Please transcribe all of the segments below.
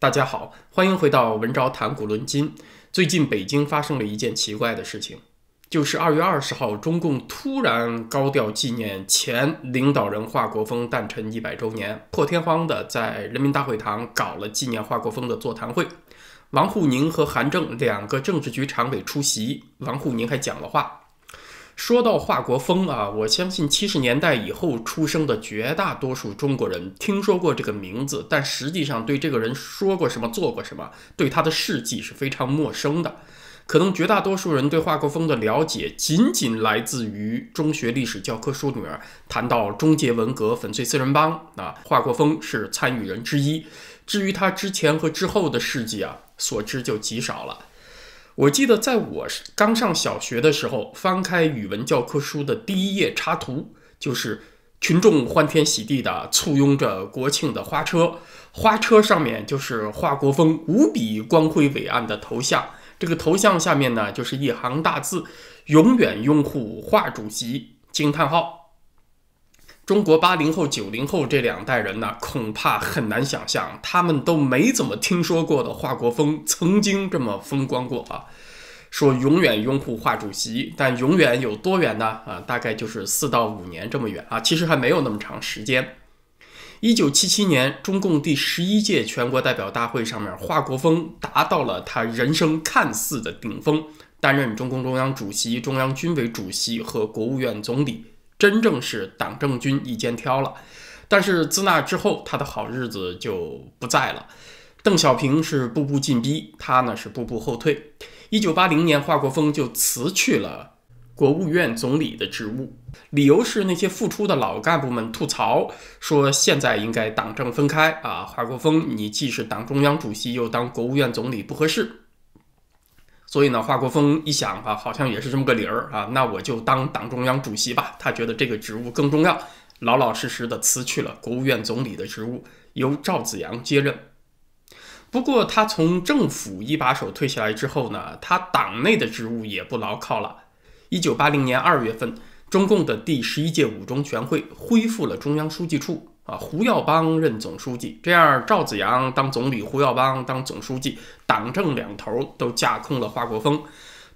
大家好，欢迎回到文昭谈古论今。最近北京发生了一件奇怪的事情，就是二月二十号，中共突然高调纪念前领导人华国锋诞辰一百周年，破天荒的在人民大会堂搞了纪念华国锋的座谈会。王沪宁和韩正两个政治局常委出席，王沪宁还讲了话。说到华国锋啊，我相信七十年代以后出生的绝大多数中国人听说过这个名字，但实际上对这个人说过什么、做过什么，对他的事迹是非常陌生的。可能绝大多数人对华国锋的了解，仅仅来自于中学历史教科书里面谈到终结文革、粉碎四人帮啊，华国锋是参与人之一。至于他之前和之后的事迹啊，所知就极少了。我记得在我刚上小学的时候，翻开语文教科书的第一页插图，就是群众欢天喜地的簇拥着国庆的花车，花车上面就是华国锋无比光辉伟岸的头像，这个头像下面呢就是一行大字：永远拥护华主席！惊叹号。中国八零后、九零后这两代人呢，恐怕很难想象，他们都没怎么听说过的华国锋曾经这么风光过啊！说永远拥护华主席，但永远有多远呢？啊，大概就是四到五年这么远啊，其实还没有那么长时间。一九七七年，中共第十一届全国代表大会上面，华国锋达到了他人生看似的顶峰，担任中共中央主席、中央军委主席和国务院总理。真正是党政军一肩挑了，但是自那之后，他的好日子就不在了。邓小平是步步进逼，他呢是步步后退。一九八零年，华国锋就辞去了国务院总理的职务，理由是那些复出的老干部们吐槽说，现在应该党政分开啊，华国锋你既是党中央主席，又当国务院总理不合适。所以呢，华国锋一想啊，好像也是这么个理儿啊，那我就当党中央主席吧。他觉得这个职务更重要，老老实实的辞去了国务院总理的职务，由赵紫阳接任。不过他从政府一把手退下来之后呢，他党内的职务也不牢靠了。一九八零年二月份，中共的第十一届五中全会恢复了中央书记处。啊，胡耀邦任总书记，这样赵子阳当总理，胡耀邦当总书记，党政两头都架空了华国锋。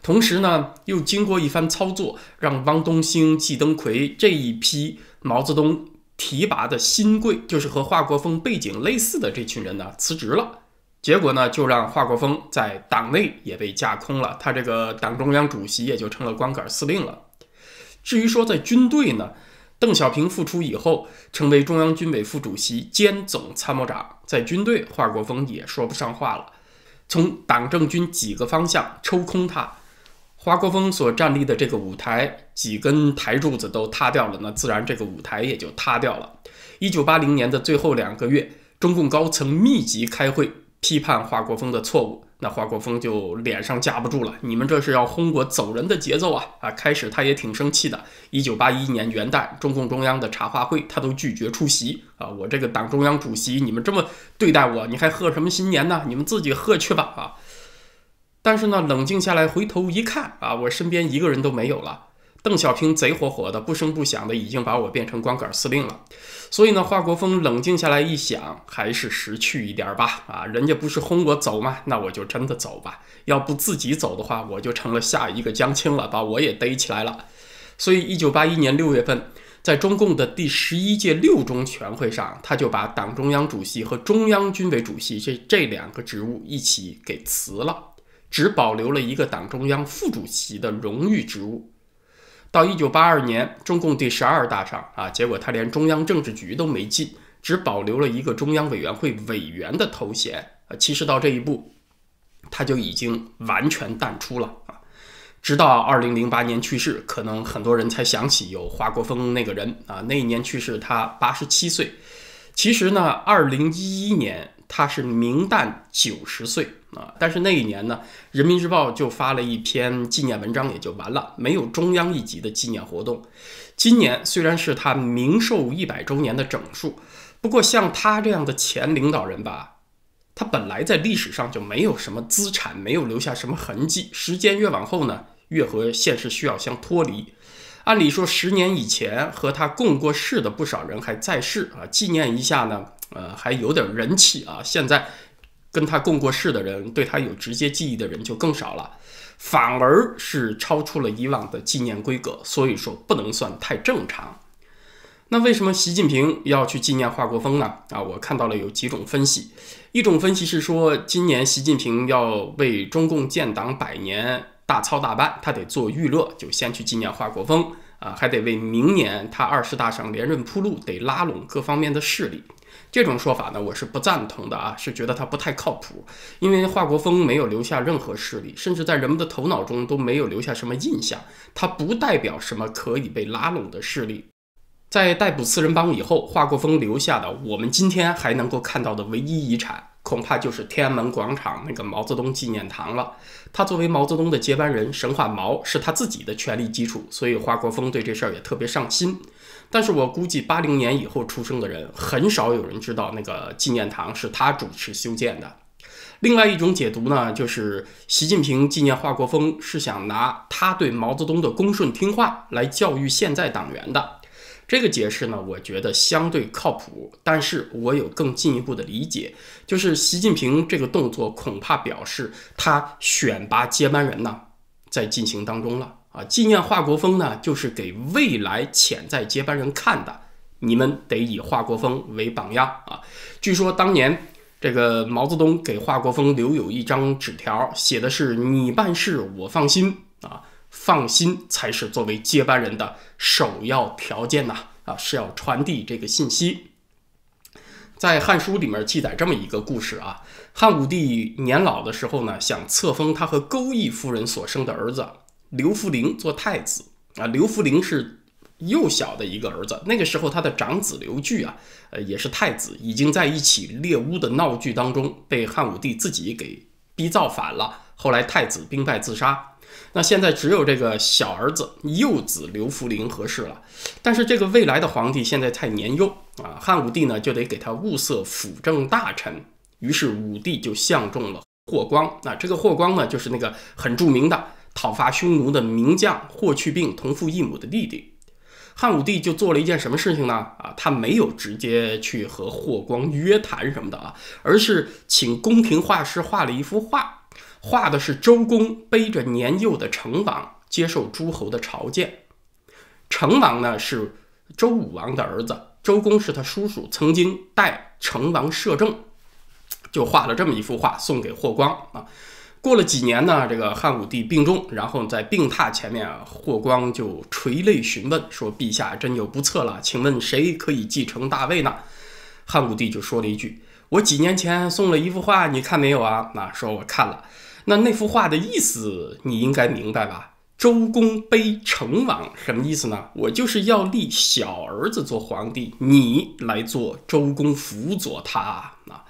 同时呢，又经过一番操作，让汪东兴、季登奎这一批毛泽东提拔的新贵，就是和华国锋背景类似的这群人呢，辞职了。结果呢，就让华国锋在党内也被架空了，他这个党中央主席也就成了光杆司令了。至于说在军队呢？邓小平复出以后，成为中央军委副主席兼总参谋长，在军队，华国锋也说不上话了。从党政军几个方向抽空他，华国锋所站立的这个舞台，几根台柱子都塌掉了，那自然这个舞台也就塌掉了。一九八零年的最后两个月，中共高层密集开会，批判华国锋的错误。那华国锋就脸上架不住了，你们这是要轰我走人的节奏啊！啊，开始他也挺生气的。一九八一年元旦，中共中央的茶话会，他都拒绝出席啊！我这个党中央主席，你们这么对待我，你还贺什么新年呢？你们自己贺去吧！啊！但是呢，冷静下来，回头一看啊，我身边一个人都没有了。邓小平贼火火的，不声不响的，已经把我变成光杆司令了。所以呢，华国锋冷静下来一想，还是识趣一点吧。啊，人家不是轰我走吗？那我就真的走吧。要不自己走的话，我就成了下一个江青了，把我也逮起来了。所以，一九八一年六月份，在中共的第十一届六中全会上，他就把党中央主席和中央军委主席这这两个职务一起给辞了，只保留了一个党中央副主席的荣誉职务。到一九八二年，中共第十二大上啊，结果他连中央政治局都没进，只保留了一个中央委员会委员的头衔啊。其实到这一步，他就已经完全淡出了啊。直到二零零八年去世，可能很多人才想起有华国锋那个人啊。那一年去世，他八十七岁。其实呢，二零一一年。他是明旦九十岁啊，但是那一年呢，《人民日报》就发了一篇纪念文章，也就完了，没有中央一级的纪念活动。今年虽然是他明寿一百周年的整数，不过像他这样的前领导人吧，他本来在历史上就没有什么资产，没有留下什么痕迹。时间越往后呢，越和现实需要相脱离。按理说，十年以前和他共过事的不少人还在世啊，纪念一下呢。呃，还有点人气啊！现在跟他共过事的人，对他有直接记忆的人就更少了，反而是超出了以往的纪念规格，所以说不能算太正常。那为什么习近平要去纪念华国锋呢？啊，我看到了有几种分析，一种分析是说，今年习近平要为中共建党百年大操大办，他得做预热，就先去纪念华国锋啊，还得为明年他二十大上连任铺路，得拉拢各方面的势力。这种说法呢，我是不赞同的啊，是觉得他不太靠谱，因为华国锋没有留下任何势力，甚至在人们的头脑中都没有留下什么印象，他不代表什么可以被拉拢的势力。在逮捕四人帮以后，华国锋留下的我们今天还能够看到的唯一遗产，恐怕就是天安门广场那个毛泽东纪念堂了。他作为毛泽东的接班人，神话毛是他自己的权力基础，所以华国锋对这事儿也特别上心。但是我估计八零年以后出生的人，很少有人知道那个纪念堂是他主持修建的。另外一种解读呢，就是习近平纪念华国锋是想拿他对毛泽东的恭顺听话来教育现在党员的。这个解释呢，我觉得相对靠谱，但是我有更进一步的理解，就是习近平这个动作恐怕表示他选拔接班人呢在进行当中了啊。纪念华国锋呢，就是给未来潜在接班人看的，你们得以华国锋为榜样啊。据说当年这个毛泽东给华国锋留有一张纸条，写的是“你办事我放心”啊。放心才是作为接班人的首要条件呐！啊，是要传递这个信息。在《汉书》里面记载这么一个故事啊：汉武帝年老的时候呢，想册封他和钩弋夫人所生的儿子刘弗陵做太子啊。刘弗陵是幼小的一个儿子，那个时候他的长子刘据啊，呃，也是太子，已经在一起猎巫的闹剧当中被汉武帝自己给逼造反了，后来太子兵败自杀。那现在只有这个小儿子幼子刘弗陵合适了，但是这个未来的皇帝现在太年幼啊，汉武帝呢就得给他物色辅政大臣，于是武帝就相中了霍光。那这个霍光呢，就是那个很著名的讨伐匈奴的名将霍去病同父异母的弟弟。汉武帝就做了一件什么事情呢？啊，他没有直接去和霍光约谈什么的啊，而是请宫廷画师画了一幅画。画的是周公背着年幼的成王接受诸侯的朝见。成王呢是周武王的儿子，周公是他叔叔，曾经代成王摄政，就画了这么一幅画送给霍光啊。过了几年呢，这个汉武帝病重，然后在病榻前面，霍光就垂泪询问说：“陛下真有不测了，请问谁可以继承大位呢？”汉武帝就说了一句：“我几年前送了一幅画，你看没有啊？”那说我看了。那那幅画的意思你应该明白吧？周公背成王什么意思呢？我就是要立小儿子做皇帝，你来做周公辅佐他啊。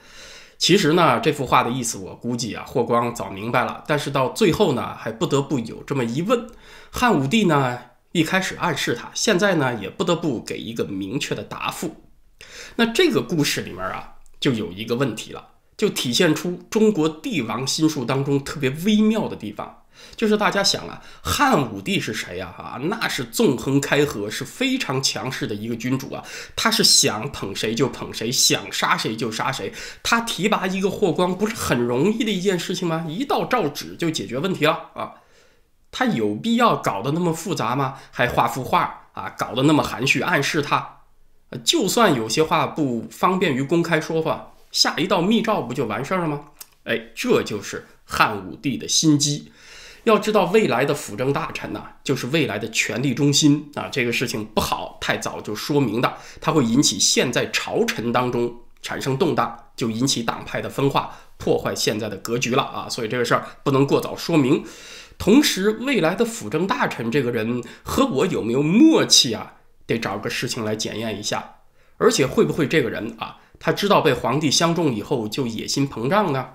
其实呢，这幅画的意思我估计啊，霍光早明白了，但是到最后呢，还不得不有这么一问。汉武帝呢，一开始暗示他，现在呢，也不得不给一个明确的答复。那这个故事里面啊，就有一个问题了。就体现出中国帝王心术当中特别微妙的地方，就是大家想啊，汉武帝是谁呀？啊，那是纵横开河，是非常强势的一个君主啊。他是想捧谁就捧谁，想杀谁就杀谁。他提拔一个霍光，不是很容易的一件事情吗？一道诏旨就解决问题了啊。他有必要搞得那么复杂吗？还画幅画啊，搞得那么含蓄，暗示他，就算有些话不方便于公开说话。下一道密诏不就完事儿了吗？哎，这就是汉武帝的心机。要知道，未来的辅政大臣呢，就是未来的权力中心啊。这个事情不好，太早就说明的，它会引起现在朝臣当中产生动荡，就引起党派的分化，破坏现在的格局了啊。所以这个事儿不能过早说明。同时，未来的辅政大臣这个人和我有没有默契啊？得找个事情来检验一下。而且，会不会这个人啊？他知道被皇帝相中以后就野心膨胀呢。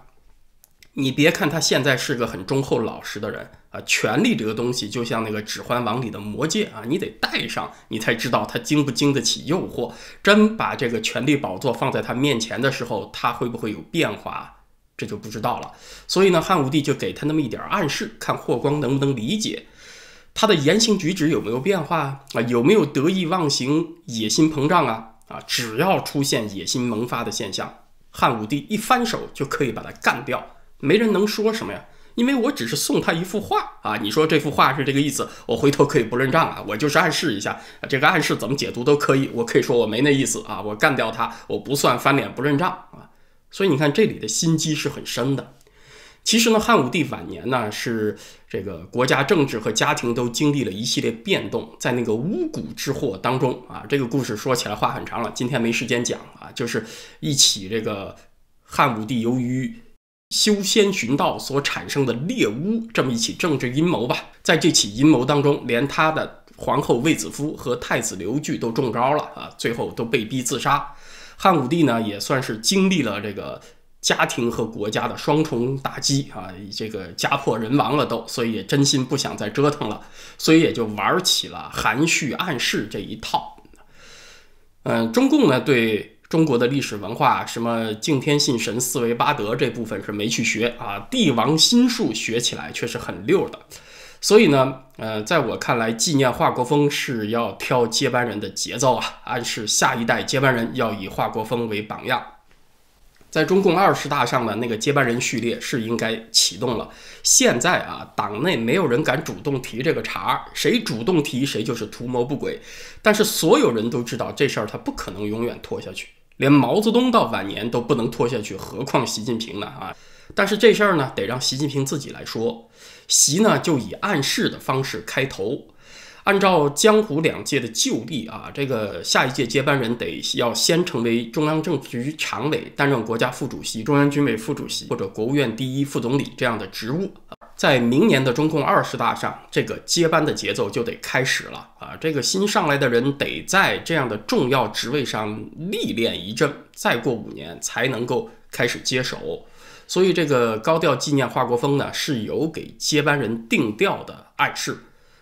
你别看他现在是个很忠厚老实的人啊，权力这个东西就像那个《指环王》里的魔戒啊，你得戴上，你才知道他经不经得起诱惑。真把这个权力宝座放在他面前的时候，他会不会有变化，这就不知道了。所以呢，汉武帝就给他那么一点暗示，看霍光能不能理解他的言行举止有没有变化啊，有没有得意忘形、野心膨胀啊。啊，只要出现野心萌发的现象，汉武帝一翻手就可以把他干掉，没人能说什么呀。因为我只是送他一幅画啊，你说这幅画是这个意思，我回头可以不认账啊，我就是暗示一下，这个暗示怎么解读都可以，我可以说我没那意思啊，我干掉他，我不算翻脸不认账啊，所以你看这里的心机是很深的。其实呢，汉武帝晚年呢是这个国家政治和家庭都经历了一系列变动，在那个巫蛊之祸当中啊，这个故事说起来话很长了，今天没时间讲啊，就是一起这个汉武帝由于。修仙寻道所产生的猎巫，这么一起政治阴谋吧。在这起阴谋当中，连他的皇后卫子夫和太子刘据都中招了啊，最后都被逼自杀。汉武帝呢，也算是经历了这个家庭和国家的双重打击啊，这个家破人亡了都，所以也真心不想再折腾了，所以也就玩起了含蓄暗示这一套。嗯，中共呢对。中国的历史文化，什么敬天信神、四维八德这部分是没去学啊，帝王心术学起来却是很溜的。所以呢，呃，在我看来，纪念华国锋是要挑接班人的节奏啊，暗示下一代接班人要以华国锋为榜样。在中共二十大上的那个接班人序列是应该启动了。现在啊，党内没有人敢主动提这个茬，谁主动提谁就是图谋不轨。但是所有人都知道这事儿他不可能永远拖下去。连毛泽东到晚年都不能拖下去，何况习近平呢？啊！但是这事儿呢，得让习近平自己来说。习呢，就以暗示的方式开头。按照江湖两届的旧例啊，这个下一届接班人得要先成为中央政治局常委，担任国家副主席、中央军委副主席或者国务院第一副总理这样的职务。在明年的中共二十大上，这个接班的节奏就得开始了啊！这个新上来的人得在这样的重要职位上历练一阵，再过五年才能够开始接手。所以，这个高调纪念华国锋呢，是有给接班人定调的暗示。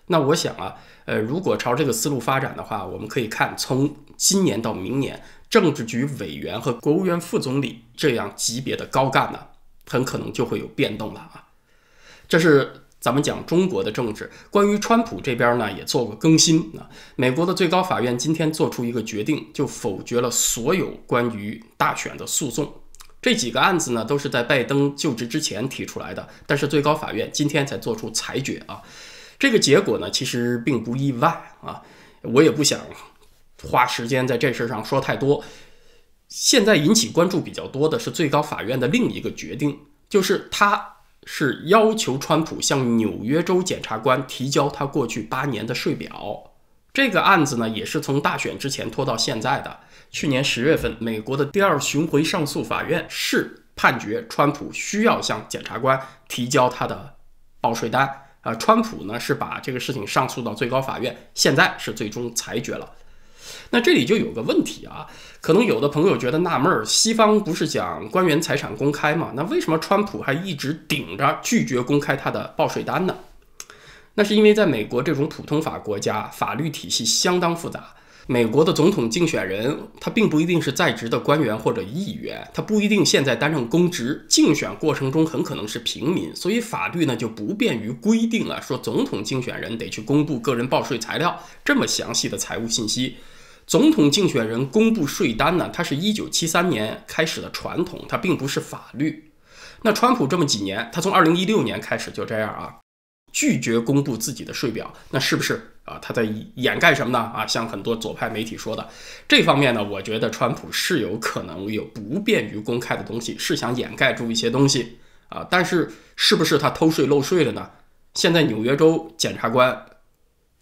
那我想啊，呃，如果朝这个思路发展的话，我们可以看从今年到明年，政治局委员和国务院副总理这样级别的高干呢，很可能就会有变动了啊。这是咱们讲中国的政治。关于川普这边呢，也做过更新啊。美国的最高法院今天做出一个决定，就否决了所有关于大选的诉讼。这几个案子呢，都是在拜登就职之前提出来的，但是最高法院今天才做出裁决啊。这个结果呢，其实并不意外啊。我也不想花时间在这事上说太多。现在引起关注比较多的是最高法院的另一个决定，就是他。是要求川普向纽约州检察官提交他过去八年的税表。这个案子呢，也是从大选之前拖到现在的。去年十月份，美国的第二巡回上诉法院是判决川普需要向检察官提交他的报税单。啊，川普呢是把这个事情上诉到最高法院，现在是最终裁决了。那这里就有个问题啊，可能有的朋友觉得纳闷儿，西方不是讲官员财产公开吗？那为什么川普还一直顶着拒绝公开他的报税单呢？那是因为在美国这种普通法国家，法律体系相当复杂。美国的总统竞选人他并不一定是在职的官员或者议员，他不一定现在担任公职，竞选过程中很可能是平民，所以法律呢就不便于规定啊，说总统竞选人得去公布个人报税材料这么详细的财务信息。总统竞选人公布税单呢？它是一九七三年开始的传统，它并不是法律。那川普这么几年，他从二零一六年开始就这样啊，拒绝公布自己的税表，那是不是啊？他在掩盖什么呢？啊，像很多左派媒体说的，这方面呢，我觉得川普是有可能有不便于公开的东西，是想掩盖住一些东西啊。但是是不是他偷税漏税了呢？现在纽约州检察官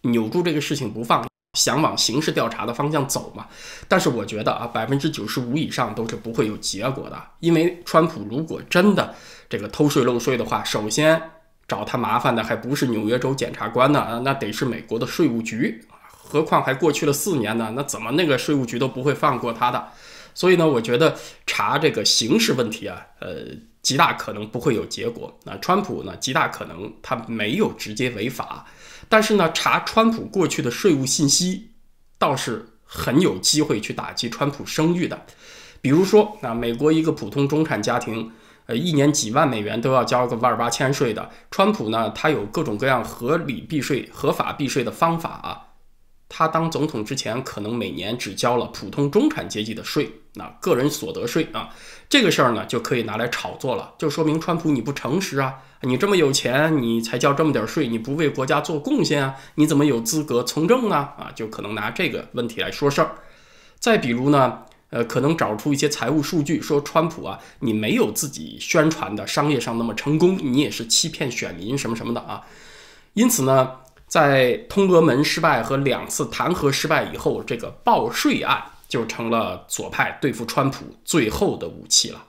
扭住这个事情不放。想往刑事调查的方向走嘛？但是我觉得啊，百分之九十五以上都是不会有结果的。因为川普如果真的这个偷税漏税的话，首先找他麻烦的还不是纽约州检察官呢，那得是美国的税务局。何况还过去了四年呢，那怎么那个税务局都不会放过他的？所以呢，我觉得查这个刑事问题啊，呃，极大可能不会有结果。那川普呢，极大可能他没有直接违法。但是呢，查川普过去的税务信息，倒是很有机会去打击川普声誉的。比如说，啊，美国一个普通中产家庭，呃，一年几万美元都要交个万八千税的。川普呢，他有各种各样合理避税、合法避税的方法啊。他当总统之前，可能每年只交了普通中产阶级的税，那个人所得税啊，这个事儿呢就可以拿来炒作了，就说明川普你不诚实啊，你这么有钱，你才交这么点税，你不为国家做贡献啊，你怎么有资格从政呢？啊，就可能拿这个问题来说事儿。再比如呢，呃，可能找出一些财务数据，说川普啊，你没有自己宣传的商业上那么成功，你也是欺骗选民什么什么的啊，因此呢。在通俄门失败和两次弹劾失败以后，这个报税案就成了左派对付川普最后的武器了。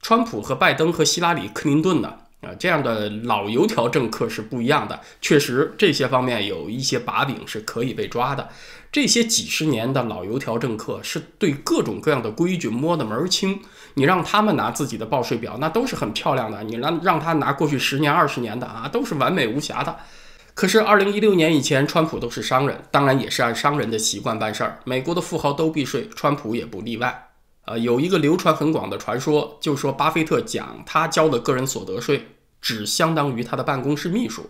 川普和拜登和希拉里、克林顿呢？啊，这样的老油条政客是不一样的。确实，这些方面有一些把柄是可以被抓的。这些几十年的老油条政客是对各种各样的规矩摸得门儿清。你让他们拿自己的报税表，那都是很漂亮的。你让让他拿过去十年、二十年的啊，都是完美无瑕的。可是，二零一六年以前，川普都是商人，当然也是按商人的习惯办事儿。美国的富豪都避税，川普也不例外。呃，有一个流传很广的传说，就说巴菲特讲他交的个人所得税只相当于他的办公室秘书。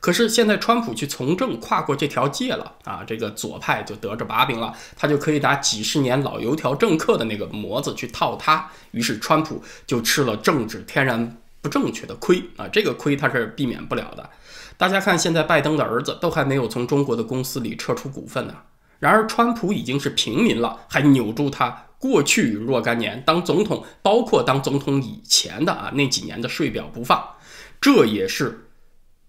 可是现在川普去从政，跨过这条界了啊，这个左派就得着把柄了，他就可以拿几十年老油条政客的那个模子去套他。于是川普就吃了政治天然不正确的亏啊，这个亏他是避免不了的。大家看，现在拜登的儿子都还没有从中国的公司里撤出股份呢。然而川普已经是平民了，还扭住他。过去若干年当总统，包括当总统以前的啊那几年的税表不放，这也是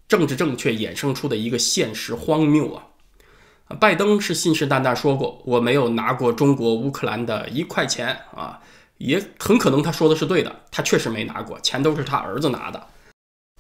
政治正确衍生出的一个现实荒谬啊！拜登是信誓旦旦说过，我没有拿过中国乌克兰的一块钱啊，也很可能他说的是对的，他确实没拿过，钱都是他儿子拿的。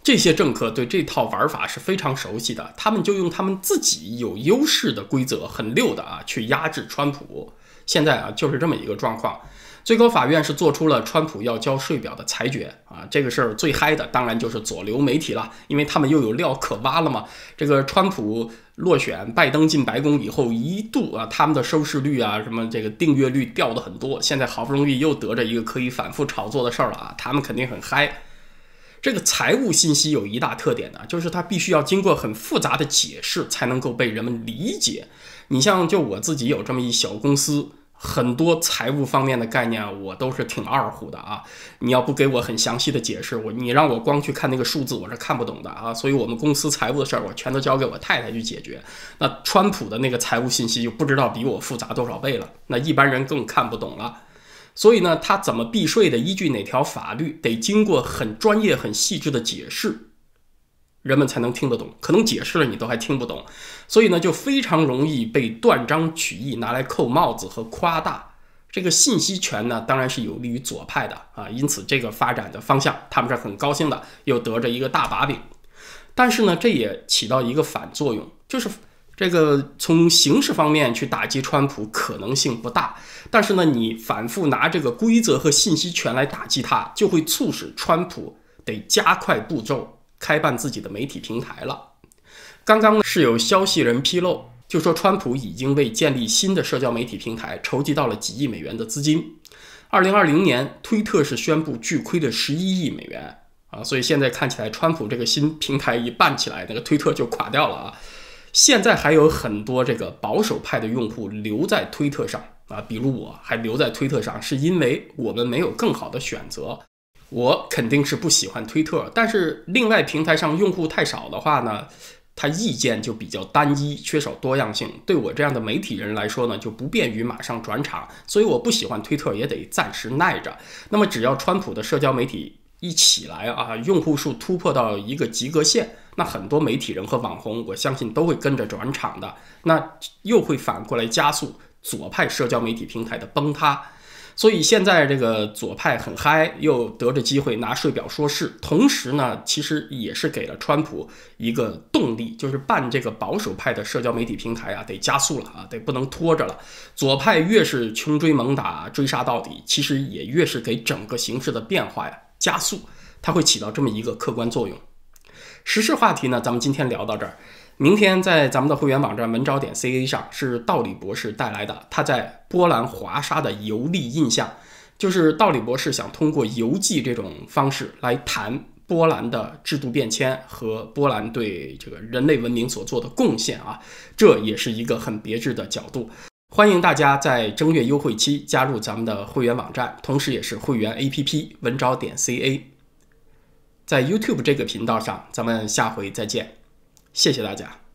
这些政客对这套玩法是非常熟悉的，他们就用他们自己有优势的规则，很溜的啊去压制川普。现在啊，就是这么一个状况。最高法院是做出了川普要交税表的裁决啊，这个事儿最嗨的当然就是左流媒体了，因为他们又有料可挖了嘛。这个川普落选，拜登进白宫以后，一度啊，他们的收视率啊，什么这个订阅率掉的很多。现在好不容易又得着一个可以反复炒作的事儿了啊，他们肯定很嗨。这个财务信息有一大特点呢，就是它必须要经过很复杂的解释才能够被人们理解。你像就我自己有这么一小公司。很多财务方面的概念，我都是挺二乎的啊！你要不给我很详细的解释，我你让我光去看那个数字，我是看不懂的啊！所以，我们公司财务的事儿，我全都交给我太太去解决。那川普的那个财务信息就不知道比我复杂多少倍了，那一般人更看不懂了。所以呢，他怎么避税的，依据哪条法律，得经过很专业、很细致的解释。人们才能听得懂，可能解释了你都还听不懂，所以呢，就非常容易被断章取义拿来扣帽子和夸大。这个信息权呢，当然是有利于左派的啊，因此这个发展的方向，他们是很高兴的，又得着一个大把柄。但是呢，这也起到一个反作用，就是这个从形式方面去打击川普可能性不大，但是呢，你反复拿这个规则和信息权来打击他，就会促使川普得加快步骤。开办自己的媒体平台了。刚刚是有消息人披露，就说川普已经为建立新的社交媒体平台筹集到了几亿美元的资金。二零二零年，推特是宣布巨亏的十一亿美元啊，所以现在看起来，川普这个新平台一办起来，那个推特就垮掉了啊。现在还有很多这个保守派的用户留在推特上啊，比如我还留在推特上，是因为我们没有更好的选择。我肯定是不喜欢推特，但是另外平台上用户太少的话呢，它意见就比较单一，缺少多样性。对我这样的媒体人来说呢，就不便于马上转场，所以我不喜欢推特，也得暂时耐着。那么只要川普的社交媒体一起来啊，用户数突破到一个及格线，那很多媒体人和网红，我相信都会跟着转场的，那又会反过来加速左派社交媒体平台的崩塌。所以现在这个左派很嗨，又得着机会拿税表说事，同时呢，其实也是给了川普一个动力，就是办这个保守派的社交媒体平台啊，得加速了啊，得不能拖着了。左派越是穷追猛打、追杀到底，其实也越是给整个形势的变化呀加速，它会起到这么一个客观作用。时事话题呢，咱们今天聊到这儿。明天在咱们的会员网站文招点 ca 上是道理博士带来的他在波兰华沙的游历印象，就是道理博士想通过游记这种方式来谈波兰的制度变迁和波兰对这个人类文明所做的贡献啊，这也是一个很别致的角度。欢迎大家在正月优惠期加入咱们的会员网站，同时也是会员 APP 文招点 CA。在 YouTube 这个频道上，咱们下回再见，谢谢大家。